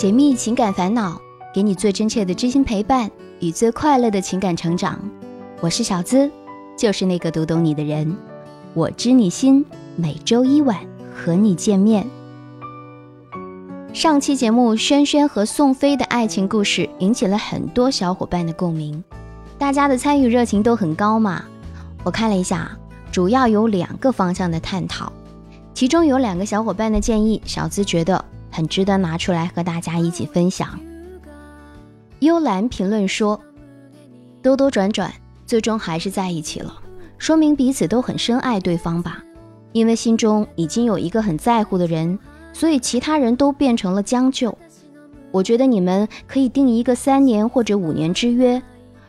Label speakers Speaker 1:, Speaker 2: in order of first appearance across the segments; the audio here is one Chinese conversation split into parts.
Speaker 1: 解密情感烦恼，给你最真切的知心陪伴与最快乐的情感成长。我是小资，就是那个读懂你的人。我知你心，每周一晚和你见面。上期节目，轩轩和宋飞的爱情故事引起了很多小伙伴的共鸣，大家的参与热情都很高嘛。我看了一下，主要有两个方向的探讨，其中有两个小伙伴的建议，小资觉得很值得拿出来和大家一起分享。幽兰评论说：“兜兜转转，最终还是在一起了，说明彼此都很深爱对方吧？因为心中已经有一个很在乎的人。”所以其他人都变成了将就。我觉得你们可以定一个三年或者五年之约。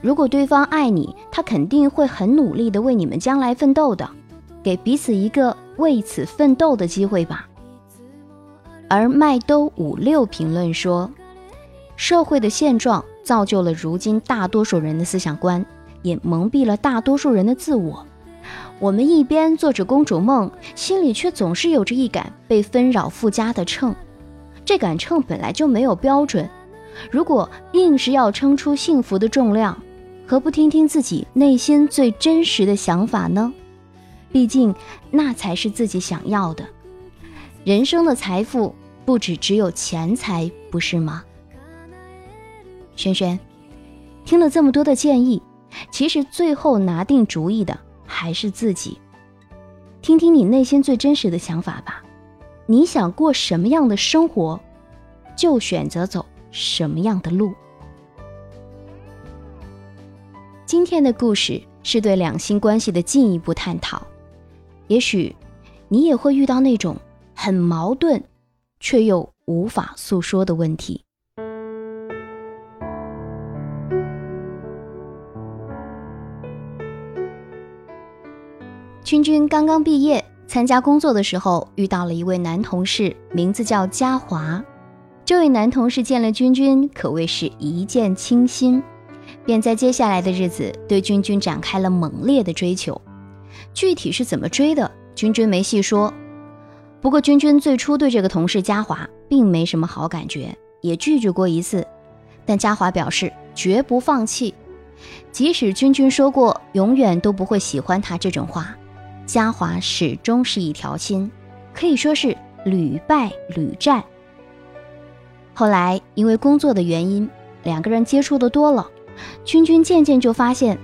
Speaker 1: 如果对方爱你，他肯定会很努力的为你们将来奋斗的，给彼此一个为此奋斗的机会吧。而麦兜五六评论说，社会的现状造就了如今大多数人的思想观，也蒙蔽了大多数人的自我。我们一边做着公主梦，心里却总是有着一杆被纷扰附加的秤。这杆秤本来就没有标准，如果硬是要称出幸福的重量，何不听听自己内心最真实的想法呢？毕竟那才是自己想要的。人生的财富不止只有钱财，不是吗？轩轩，听了这么多的建议，其实最后拿定主意的。还是自己，听听你内心最真实的想法吧。你想过什么样的生活，就选择走什么样的路。今天的故事是对两性关系的进一步探讨。也许你也会遇到那种很矛盾，却又无法诉说的问题。君君刚刚毕业，参加工作的时候遇到了一位男同事，名字叫嘉华。这位男同事见了君君，可谓是一见倾心，便在接下来的日子对君君展开了猛烈的追求。具体是怎么追的，君君没细说。不过君君最初对这个同事嘉华并没什么好感觉，也拒绝过一次。但嘉华表示绝不放弃，即使君君说过永远都不会喜欢他这种话。嘉华始终是一条心，可以说是屡败屡战。后来因为工作的原因，两个人接触的多了，君君渐渐就发现，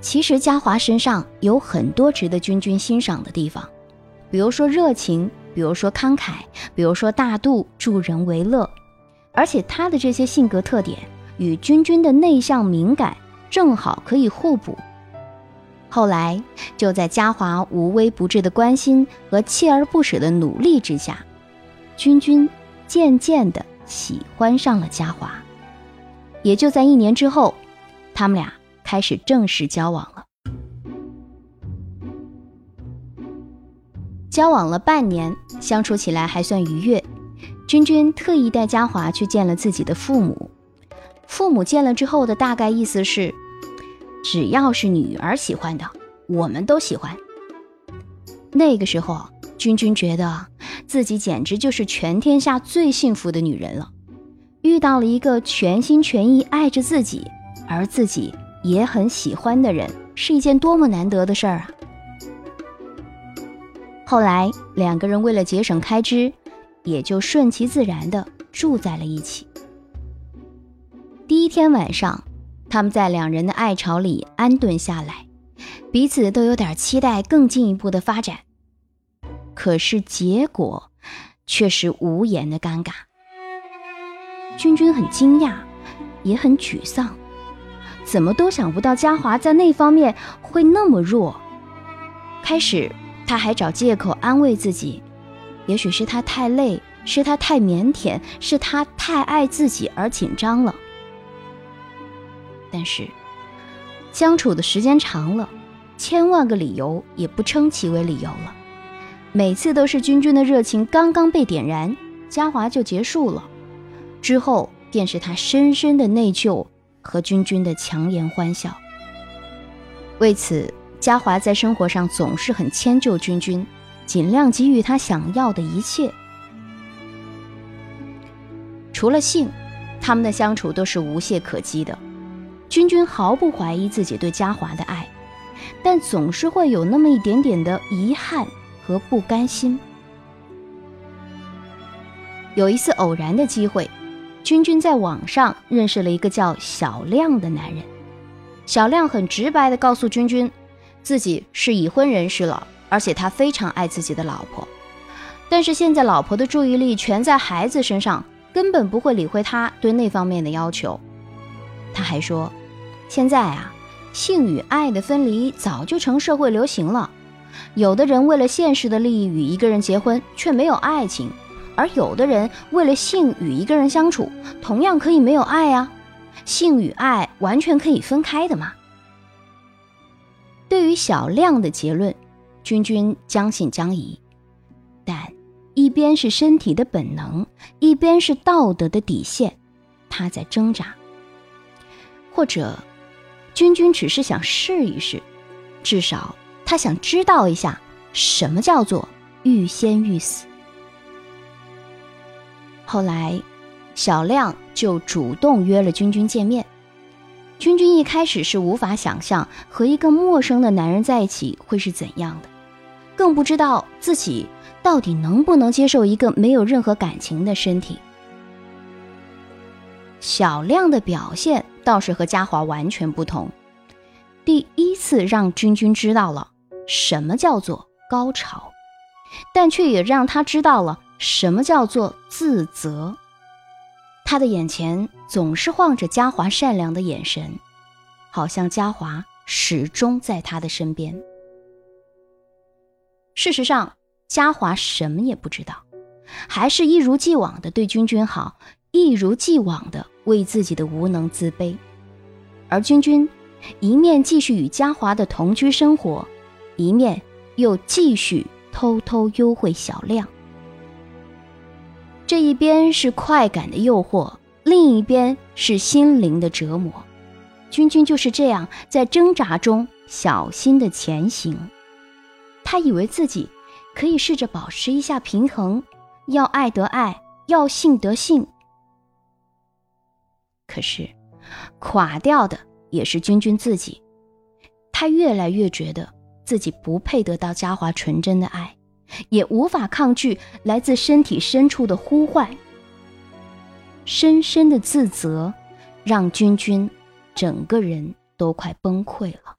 Speaker 1: 其实嘉华身上有很多值得君君欣赏的地方，比如说热情，比如说慷慨，比如说大度、助人为乐，而且他的这些性格特点与君君的内向敏感正好可以互补。后来，就在嘉华无微不至的关心和锲而不舍的努力之下，君君渐渐的喜欢上了嘉华。也就在一年之后，他们俩开始正式交往了。交往了半年，相处起来还算愉悦。君君特意带嘉华去见了自己的父母，父母见了之后的大概意思是。只要是女儿喜欢的，我们都喜欢。那个时候，君君觉得自己简直就是全天下最幸福的女人了，遇到了一个全心全意爱着自己，而自己也很喜欢的人，是一件多么难得的事儿啊！后来，两个人为了节省开支，也就顺其自然的住在了一起。第一天晚上。他们在两人的爱巢里安顿下来，彼此都有点期待更进一步的发展。可是结果却是无言的尴尬。君君很惊讶，也很沮丧，怎么都想不到嘉华在那方面会那么弱。开始他还找借口安慰自己，也许是他太累，是他太腼腆，是他太爱自己而紧张了。但是，相处的时间长了，千万个理由也不称其为理由了。每次都是君君的热情刚刚被点燃，嘉华就结束了，之后便是他深深的内疚和君君的强颜欢笑。为此，嘉华在生活上总是很迁就君君，尽量给予他想要的一切。除了性，他们的相处都是无懈可击的。君君毫不怀疑自己对嘉华的爱，但总是会有那么一点点的遗憾和不甘心。有一次偶然的机会，君君在网上认识了一个叫小亮的男人。小亮很直白地告诉君君，自己是已婚人士了，而且他非常爱自己的老婆。但是现在老婆的注意力全在孩子身上，根本不会理会他对那方面的要求。他还说，现在啊，性与爱的分离早就成社会流行了。有的人为了现实的利益与一个人结婚，却没有爱情；而有的人为了性与一个人相处，同样可以没有爱啊。性与爱完全可以分开的嘛？对于小亮的结论，君君将信将疑，但一边是身体的本能，一边是道德的底线，他在挣扎。或者，君君只是想试一试，至少他想知道一下什么叫做欲仙欲死。后来。小亮就主动约了君君见面。君君一开始是无法想象和一个陌生的男人在一起会是怎样的，更不知道自己到底能不能接受一个没有任何感情的身体。小亮的表现倒是和嘉华完全不同，第一次让君君知道了什么叫做高潮，但却也让他知道了什么叫做自责。他的眼前总是晃着嘉华善良的眼神，好像嘉华始终在他的身边。事实上，嘉华什么也不知道，还是一如既往的对君君好，一如既往的为自己的无能自卑。而君君一面继续与嘉华的同居生活，一面又继续偷偷幽会小亮。这一边是快感的诱惑，另一边是心灵的折磨。君君就是这样在挣扎中小心的前行。他以为自己可以试着保持一下平衡，要爱得爱，要性得性。可是，垮掉的也是君君自己。他越来越觉得自己不配得到嘉华纯真的爱。也无法抗拒来自身体深处的呼唤，深深的自责，让君君整个人都快崩溃了。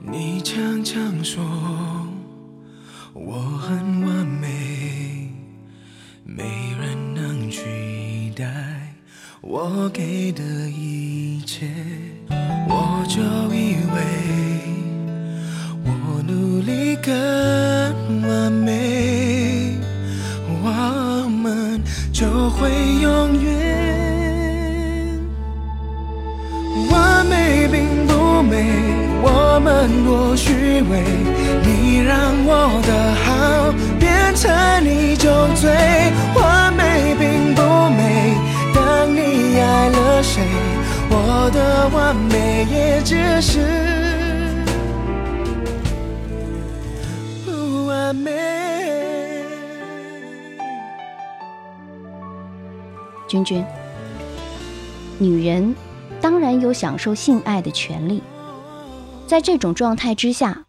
Speaker 2: 你常常说。我很完美，没我给的一切。我就以为我努力更完美，我们就会永远。完美并不美。我们多虚伪，你让我的好变成我的完美也只是不完美。
Speaker 1: 君君，女人当然有享受性爱的权利。在这种状态之下，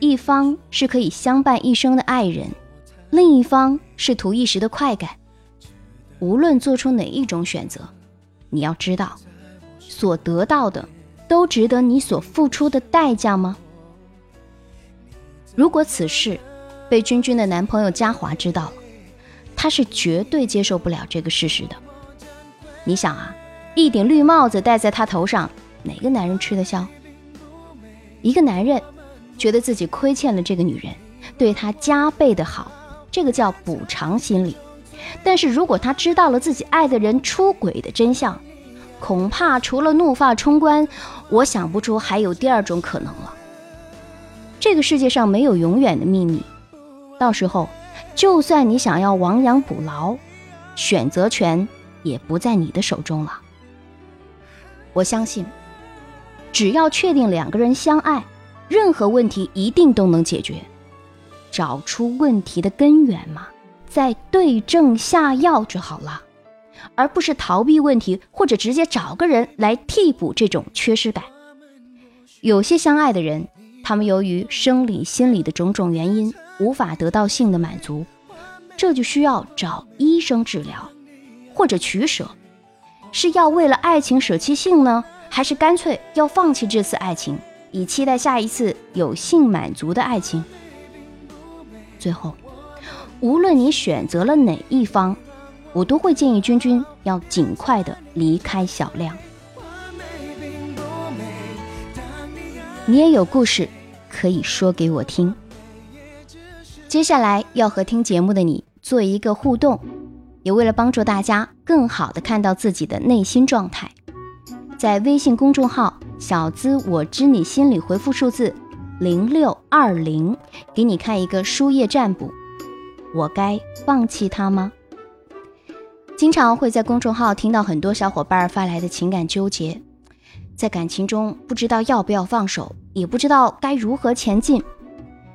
Speaker 1: 一方是可以相伴一生的爱人，另一方是图一时的快感。无论做出哪一种选择，你要知道，所得到的都值得你所付出的代价吗？如果此事被君君的男朋友嘉华知道了，他是绝对接受不了这个事实的。你想啊，一顶绿帽子戴在他头上，哪个男人吃得消？一个男人觉得自己亏欠了这个女人，对她加倍的好，这个叫补偿心理。但是如果他知道了自己爱的人出轨的真相，恐怕除了怒发冲冠，我想不出还有第二种可能了。这个世界上没有永远的秘密，到时候就算你想要亡羊补牢，选择权也不在你的手中了。我相信，只要确定两个人相爱，任何问题一定都能解决。找出问题的根源嘛，再对症下药就好了，而不是逃避问题或者直接找个人来替补这种缺失感。有些相爱的人，他们由于生理、心理的种种原因，无法得到性的满足，这就需要找医生治疗，或者取舍。是要为了爱情舍弃性呢，还是干脆要放弃这次爱情，以期待下一次有性满足的爱情？最后，无论你选择了哪一方，我都会建议君君要尽快的离开小亮。你也有故事可以说给我听。接下来要和听节目的你做一个互动。也为了帮助大家更好的看到自己的内心状态，在微信公众号“小资我知你心”里回复数字零六二零，给你看一个书页占卜。我该放弃他吗？经常会在公众号听到很多小伙伴发来的情感纠结，在感情中不知道要不要放手，也不知道该如何前进。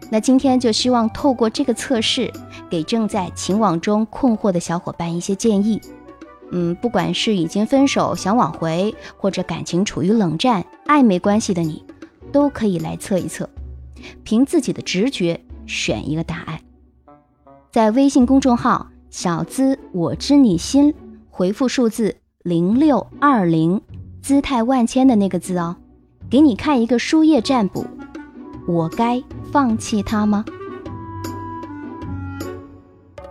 Speaker 1: 那今天就希望透过这个测试，给正在情网中困惑的小伙伴一些建议。嗯，不管是已经分手想挽回，或者感情处于冷战暧昧关系的你，都可以来测一测，凭自己的直觉选一个答案。在微信公众号“小资我知你心”回复数字零六二零，姿态万千的那个字哦，给你看一个书页占卜。我该放弃他吗？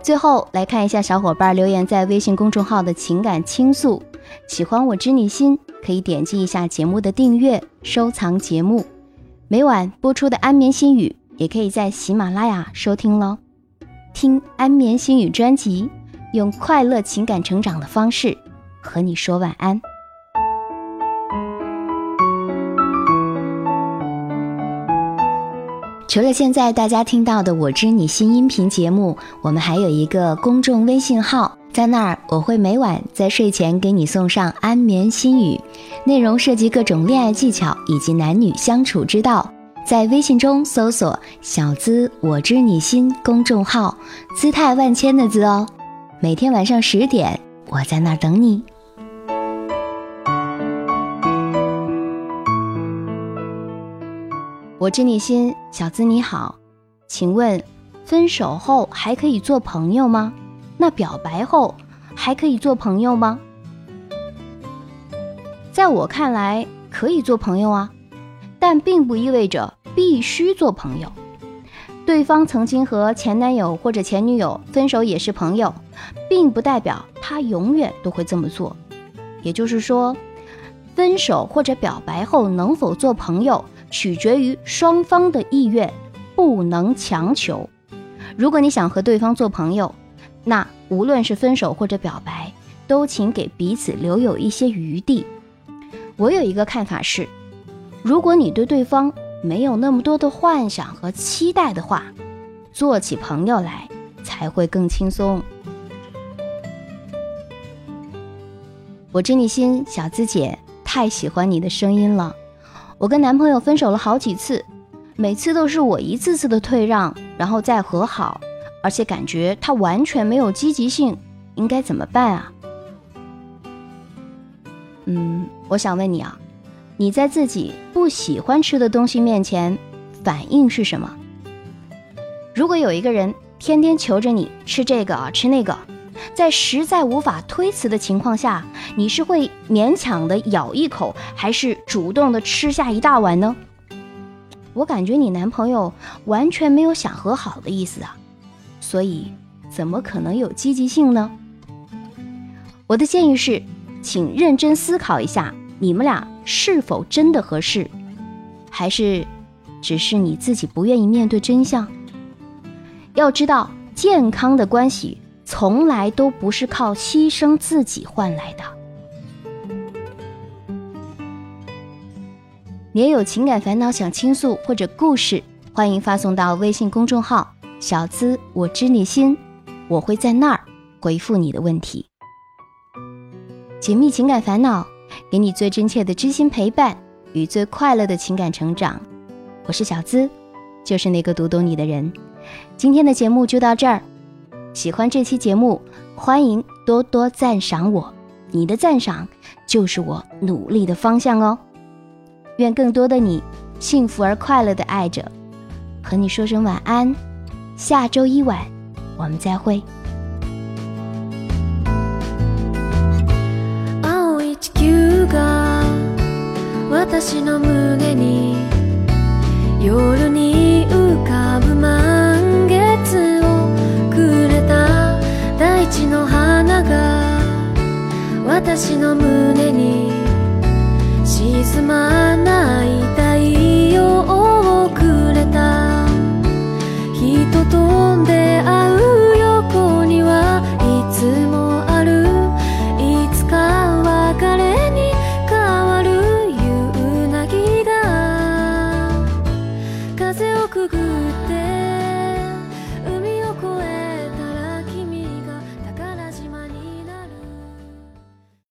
Speaker 1: 最后来看一下小伙伴留言在微信公众号的情感倾诉。喜欢我知你心，可以点击一下节目的订阅，收藏节目。每晚播出的安眠心语，也可以在喜马拉雅收听喽。听安眠心语专辑，用快乐情感成长的方式和你说晚安。除了现在大家听到的《我知你心》音频节目，我们还有一个公众微信号，在那儿我会每晚在睡前给你送上安眠心语，内容涉及各种恋爱技巧以及男女相处之道。在微信中搜索“小资我知你心”公众号，姿态万千的“资”哦。每天晚上十点，我在那儿等你。我知你心，小资你好，请问，分手后还可以做朋友吗？那表白后还可以做朋友吗？在我看来，可以做朋友啊，但并不意味着必须做朋友。对方曾经和前男友或者前女友分手也是朋友，并不代表他永远都会这么做。也就是说，分手或者表白后能否做朋友？取决于双方的意愿，不能强求。如果你想和对方做朋友，那无论是分手或者表白，都请给彼此留有一些余地。我有一个看法是，如果你对对方没有那么多的幻想和期待的话，做起朋友来才会更轻松。我知你心，小资姐太喜欢你的声音了。我跟男朋友分手了好几次，每次都是我一次次的退让，然后再和好，而且感觉他完全没有积极性，应该怎么办啊？嗯，我想问你啊，你在自己不喜欢吃的东西面前，反应是什么？如果有一个人天天求着你吃这个啊吃那个。在实在无法推辞的情况下，你是会勉强的咬一口，还是主动的吃下一大碗呢？我感觉你男朋友完全没有想和好的意思啊，所以怎么可能有积极性呢？我的建议是，请认真思考一下，你们俩是否真的合适，还是只是你自己不愿意面对真相？要知道，健康的关系。从来都不是靠牺牲自己换来的。你也有情感烦恼想倾诉或者故事，欢迎发送到微信公众号“小资我知你心”，我会在那儿回复你的问题。解密情感烦恼，给你最真切的知心陪伴与最快乐的情感成长。我是小资，就是那个读懂你的人。今天的节目就到这儿。喜欢这期节目，欢迎多多赞赏我，你的赞赏就是我努力的方向哦。愿更多的你幸福而快乐的爱着，和你说声晚安。下周一晚我们再会。
Speaker 3: が私の胸に夜に浮かぶ満月をくれた大地の花が私の胸に沈まない太陽をくれた。人と出会